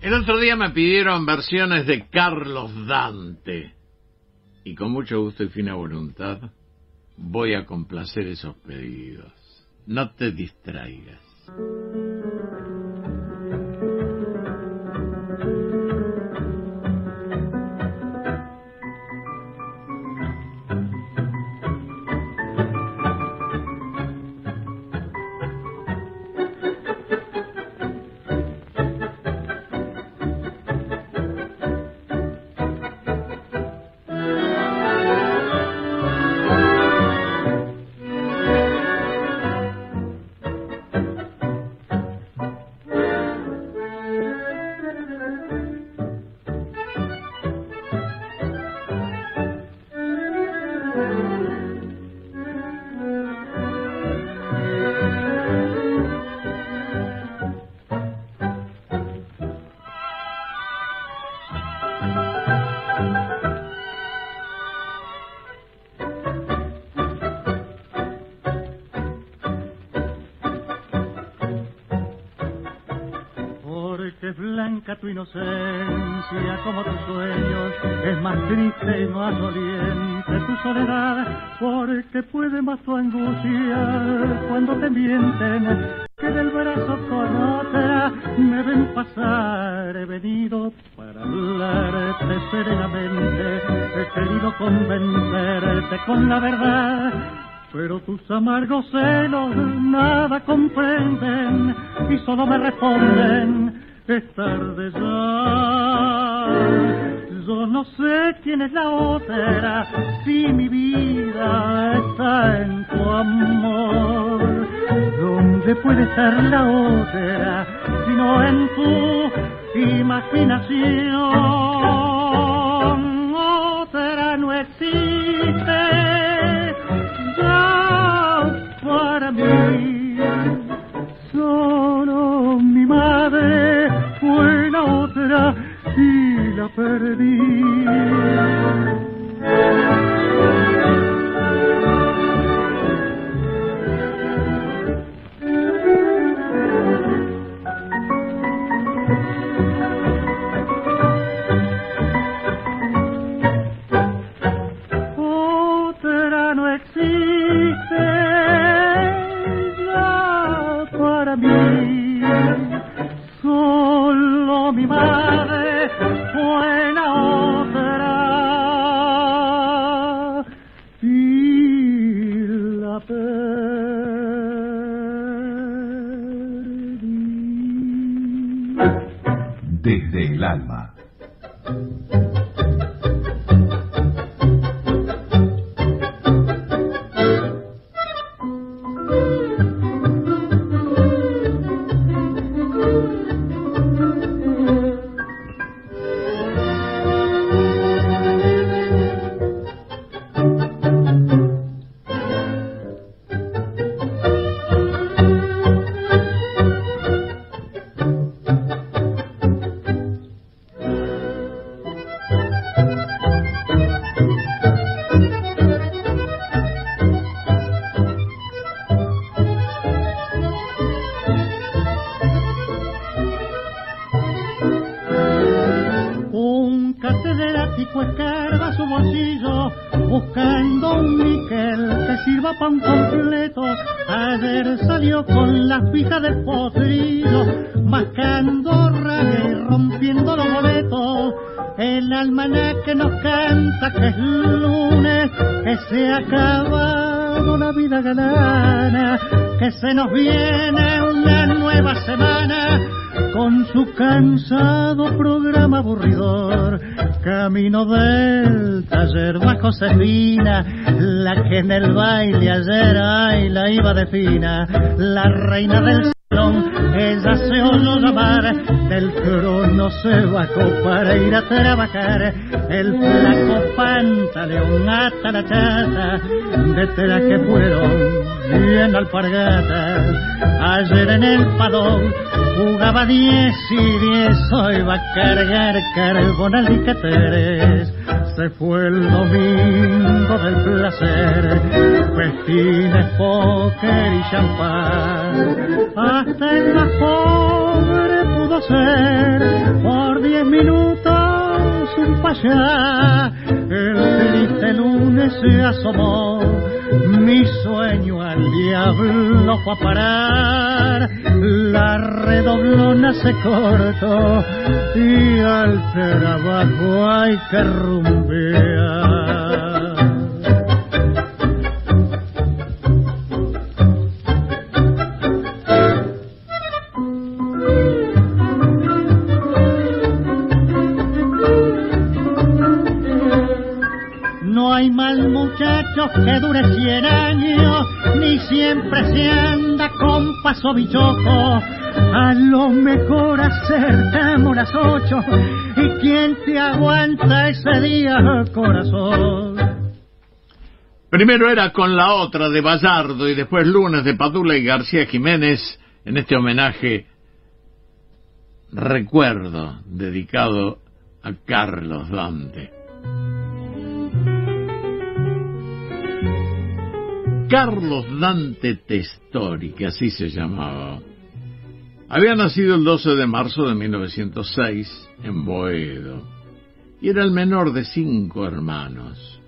El otro día me pidieron versiones de Carlos Dante. Y con mucho gusto y fina voluntad voy a complacer esos pedidos. No te distraigas. Tu porque puede más tu angustia cuando te mienten, que del brazo con otra me ven pasar, he venido para hablarte serenamente, he querido convencerte con la verdad, pero tus amargos celos nada comprenden y solo me responden es tarde ya. Yo no sé quién es la otra, si mi vida está en tu amor. ¿Dónde puede estar la otra, si no en tu imaginación? Otra no existe ya para mí, solo perdí. Con su cansado programa aburridor. Camino del taller va Josefina, la que en el baile ayer ay la iba de fina, la reina del salón, ella se oyó llamar, del trono se bajó para ir a trabajar, el flaco pantaleón hasta la chata, de que fueron bien alpargatas, ayer en el padón jugaba diez y diez, hoy va a cargar carbón alicateres se fue el domingo del placer, festines, póker y champán. Hasta el la pobre pudo ser por diez minutos un payá se asomó, mi sueño al diablo fue a parar, la redoblona se cortó y al trabajo hay que rumbear. Ni siempre se anda con paso bichoco. A lo mejor acertamos las ocho, y quién te aguanta ese día, corazón. Primero era con la otra de Ballardo y después Lunes de Padula y García Jiménez en este homenaje recuerdo dedicado a Carlos Dante. Carlos Dante Testori, que así se llamaba, había nacido el 12 de marzo de 1906 en Boedo y era el menor de cinco hermanos.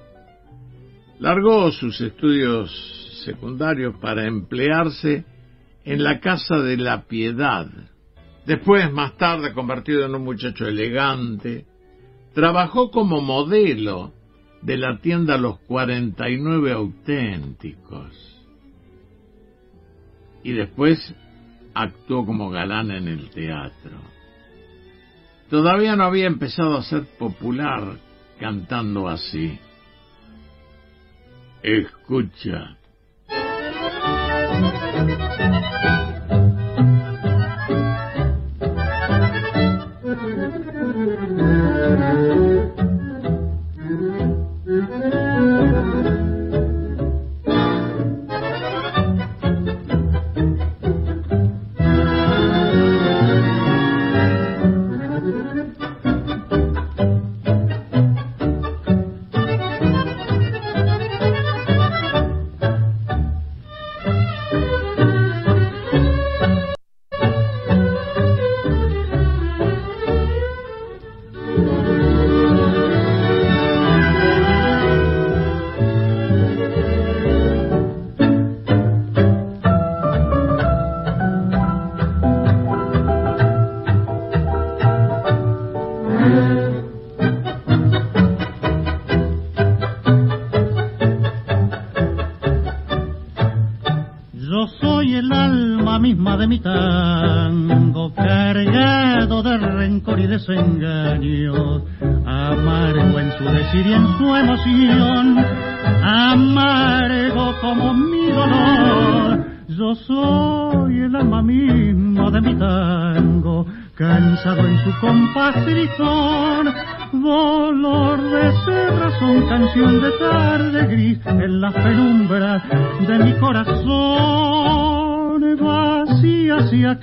Largó sus estudios secundarios para emplearse en la Casa de la Piedad. Después, más tarde, convertido en un muchacho elegante, trabajó como modelo de la tienda Los 49 Auténticos. Y después actuó como galán en el teatro. Todavía no había empezado a ser popular cantando así. Escucha.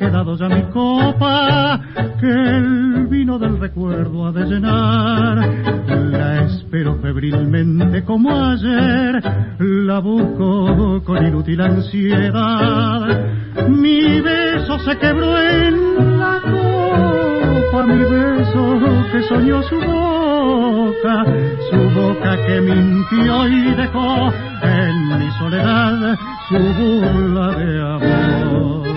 quedado ya mi copa, que el vino del recuerdo ha de llenar. La espero febrilmente como ayer, la busco con inútil ansiedad. Mi beso se quebró en la copa, mi beso que soñó su boca, su boca que mintió y dejó en mi soledad su burla de amor.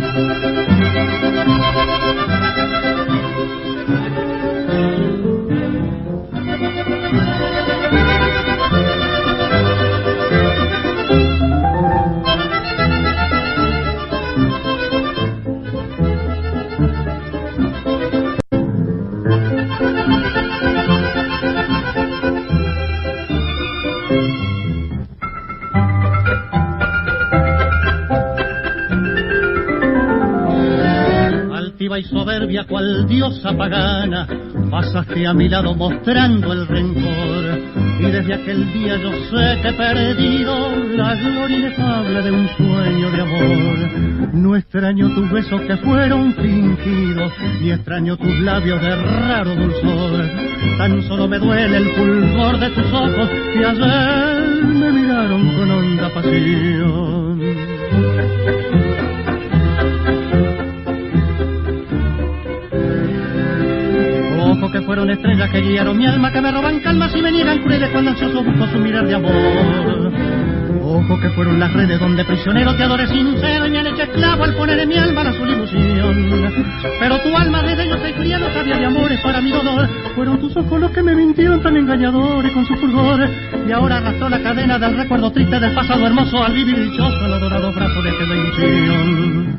Thank you. Diosa pagana, pasaste a mi lado mostrando el rencor. Y desde aquel día yo sé que he perdido la gloria inefable de un sueño de amor. No extraño tus besos que fueron fingidos, ni extraño tus labios de raro dulzor. Tan solo me duele el fulgor de tus ojos que ayer me miraron con honda pasión. Fueron estrellas que guiaron mi alma, que me roban calmas y me niegan crueles cuando ansioso busco su mirar de amor. Ojo que fueron las redes donde prisionero te adoré sincero y me han hecho esclavo al poner en mi alma la su ilusión. Pero tu alma desde yo soy fría no sabía de amores para mi dolor. Fueron tus ojos los que me mintieron tan engañadores con su fulgor. Y ahora arrastró la cadena del recuerdo triste del pasado hermoso al vivir dichoso el adorado brazo de aquella ilusión.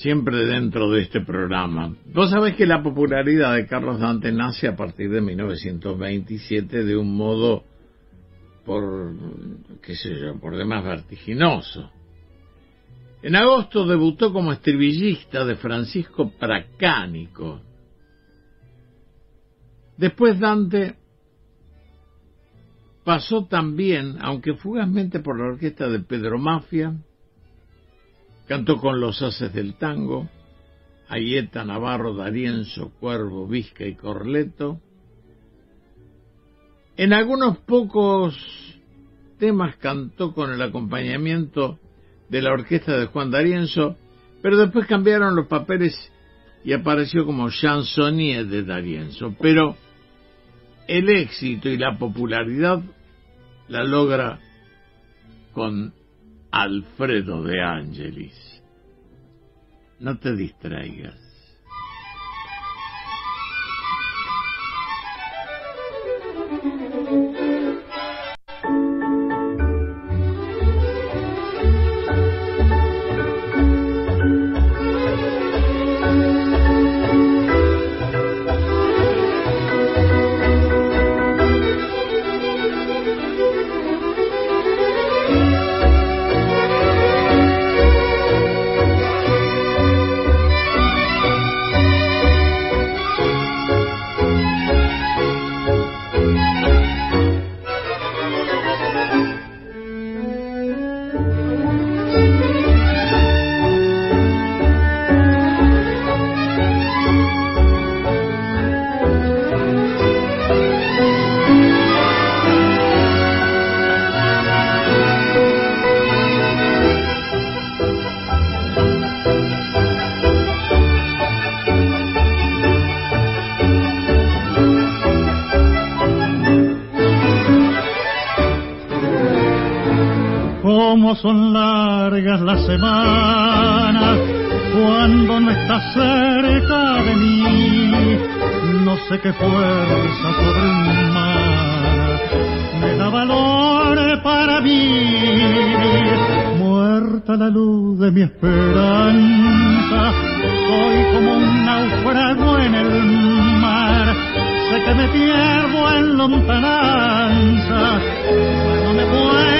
siempre dentro de este programa. Vos sabés que la popularidad de Carlos Dante nace a partir de 1927 de un modo por, qué sé yo, por demás vertiginoso. En agosto debutó como estribillista de Francisco Pracánico. Después Dante pasó también, aunque fugazmente por la orquesta de Pedro Mafia, cantó con los haces del tango, Ayeta, Navarro, Darienzo, Cuervo, Vizca y Corleto. En algunos pocos temas cantó con el acompañamiento de la orquesta de Juan Darienzo, pero después cambiaron los papeles y apareció como chansonnier de Darienzo. Pero el éxito y la popularidad la logra con Alfredo de Angelis. No te distraigas. Son largas las semanas cuando no estás cerca de mí. No sé qué fuerza sobre un mar me da valor para mí. Muerta la luz de mi esperanza, soy como un naufrago en el mar. Sé que me pierdo en lontananza, no me puedo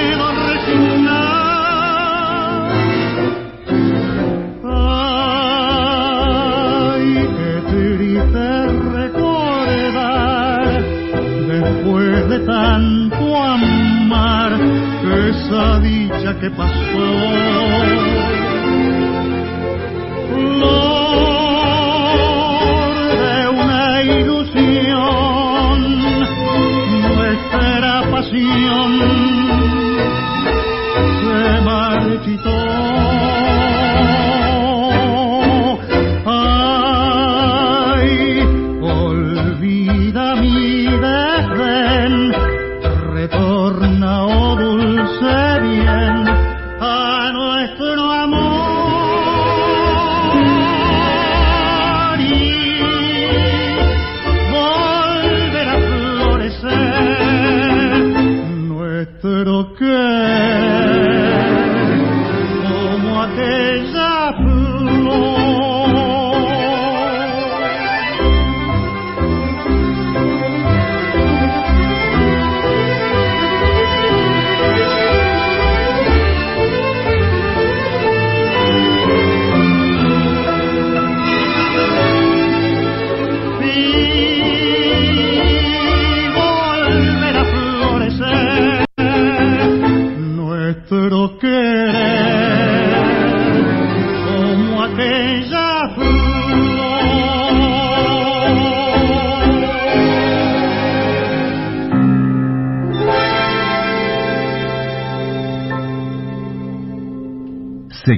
tanto amar esa dicha que pasó.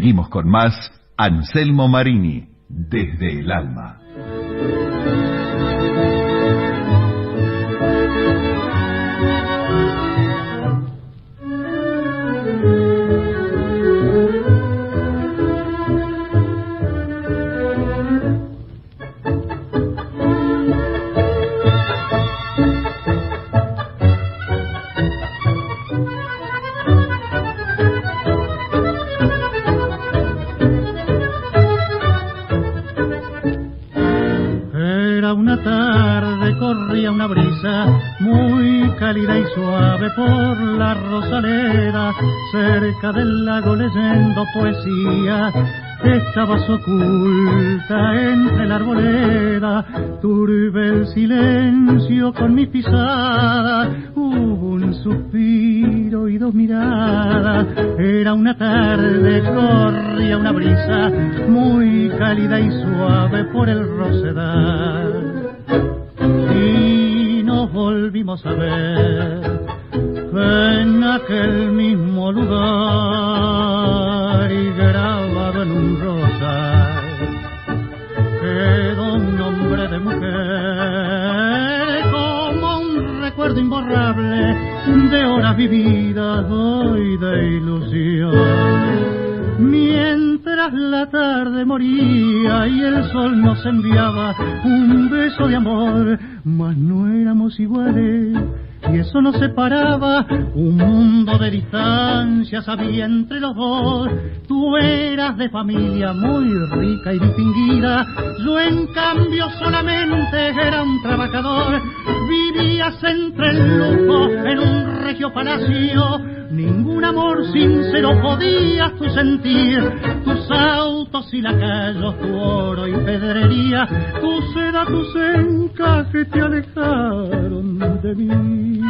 Seguimos con más Anselmo Marini, desde el alma. Cerca del lago leyendo poesía. Estabas oculta entre la arboleda, turbe el silencio con mi pisada, hubo un suspiro y dos miradas. Era una tarde, corría una brisa muy cálida y suave por el rosedal. Y nos volvimos a ver en aquel mismo lugar y grabado en un rosal quedó un nombre de mujer como un recuerdo imborrable de horas vividas hoy de ilusión mientras la tarde moría y el sol nos enviaba un beso de amor, mas no éramos iguales y eso nos separaba, un mundo de distancias había entre los dos. Tú eras de familia muy rica y distinguida, yo en cambio solamente era un trabajador. Vivías entre el lujo en un regio palacio, ningún amor sincero podías tú sentir. Tus autos y lacayos, tu oro y pedrería, tu seda, tus encajes te alejaron de mí.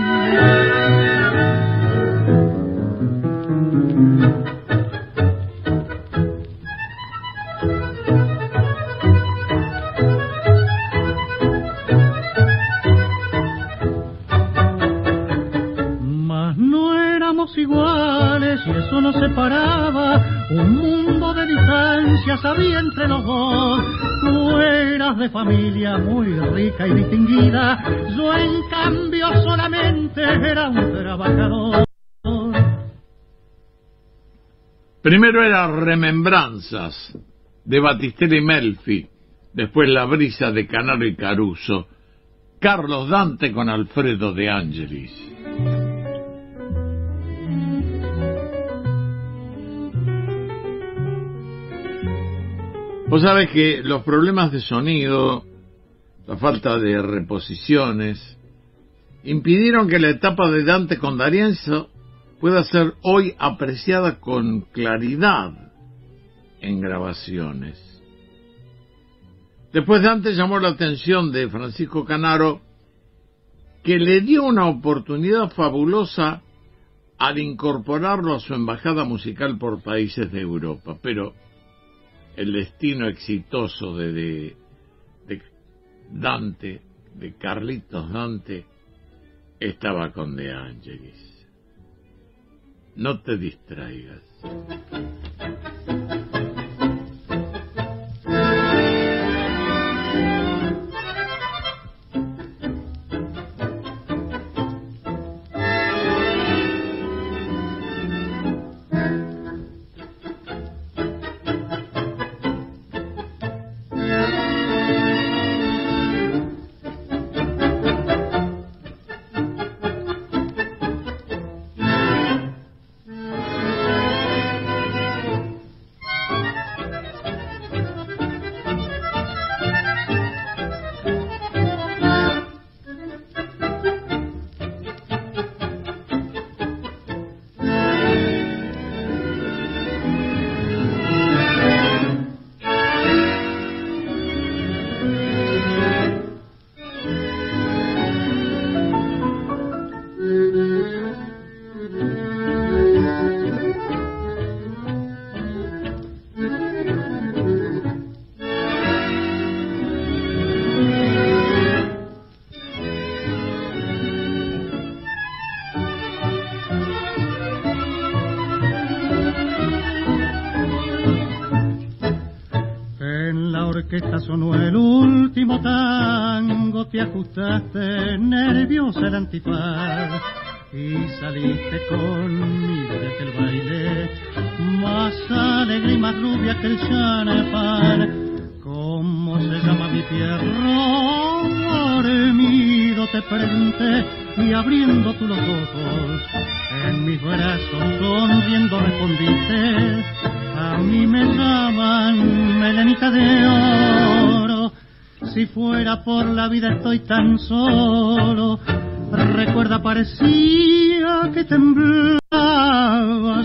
Eso nos separaba. Un mundo de distancias había entre los dos Tú eras de familia muy rica y distinguida, yo en cambio solamente era un trabajador. Primero era Remembranzas de Battistelli y Melfi, después La brisa de Canaro y Caruso, Carlos Dante con Alfredo de Angelis. Vos sabés que los problemas de sonido, la falta de reposiciones, impidieron que la etapa de Dante con D'Arienzo pueda ser hoy apreciada con claridad en grabaciones. Después Dante llamó la atención de Francisco Canaro, que le dio una oportunidad fabulosa al incorporarlo a su embajada musical por países de Europa, pero el destino exitoso de, de, Dante, de Carlitos Dante, estaba con De Angelis. No te distraigas. Tango, te ajustaste nerviosa el antifaz y saliste conmigo de aquel baile más alegre y más rubia que el champán. ¿Cómo se llama mi tierra? Dormido te pregunté y abriendo tú los ojos en mis brazos sonriendo respondiste a mí me llaman melenita de oro si fuera por la vida estoy tan solo Recuerda, parecía que temblabas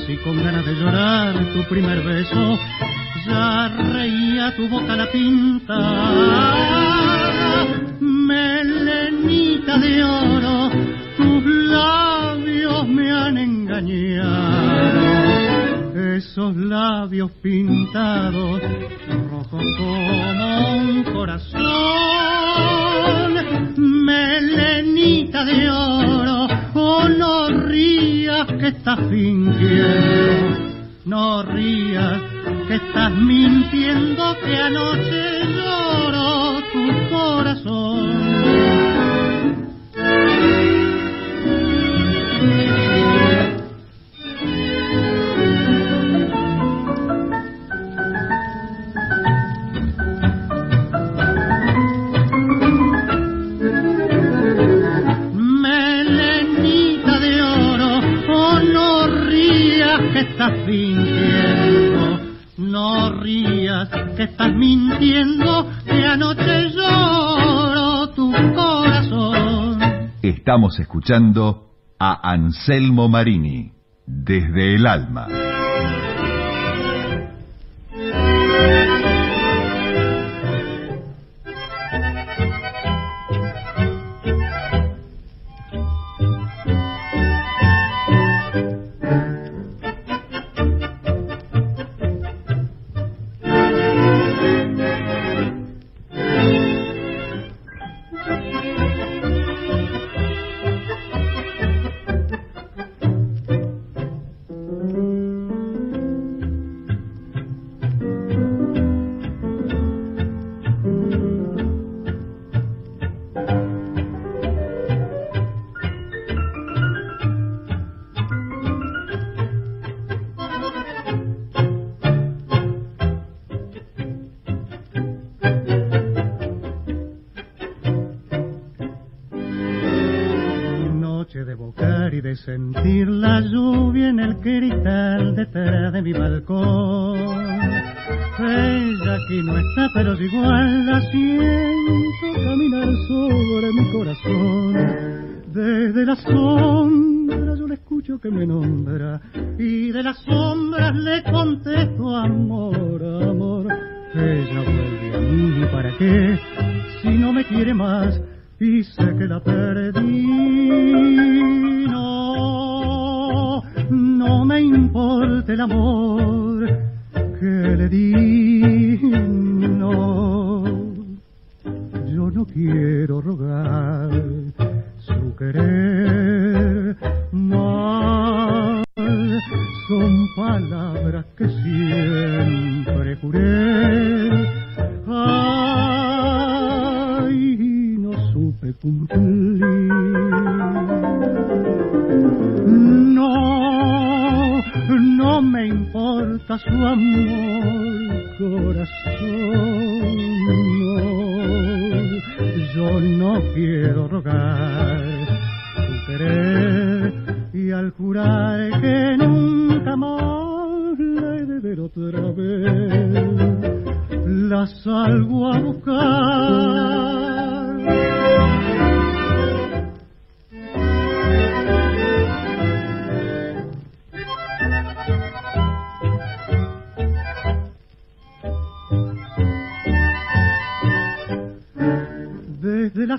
y con ganas de llorar tu primer beso ya reía tu boca la pinta. Melenita de oro, tus labios me han engañado. Esos labios pintados, rojos fingiendo, Estamos escuchando a Anselmo Marini, desde el alma. Sentir la lluvia en el cristal detrás de mi balcón. Ella aquí no está, pero igual la siento caminar sobre mi corazón. Desde la sombra yo le escucho que me nombra y de las sombras le contesto amor, amor. Ella vuelve a mí, ¿para qué? Si no me quiere más y sé que la perdí. No me importa el amor que le di. No, yo no quiero rogar su querer más. Son palabras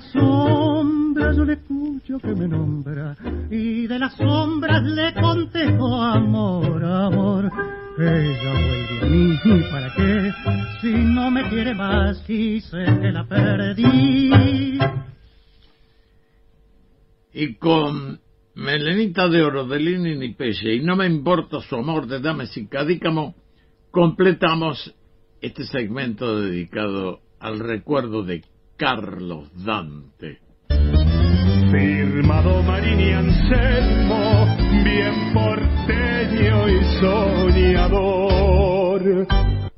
sombra yo le escucho que me nombra y de las sombras le contesto amor, amor. Ella vuelve a mí, ¿para qué? Si no me quiere más y sé que la perdí. Y con Melenita de Oro de Lini ni Peche y no me importa su amor de Dame Cadícamo, completamos este segmento dedicado al recuerdo de Carlos Dante. Firmado Marini Anselmo, bien porteño y soñador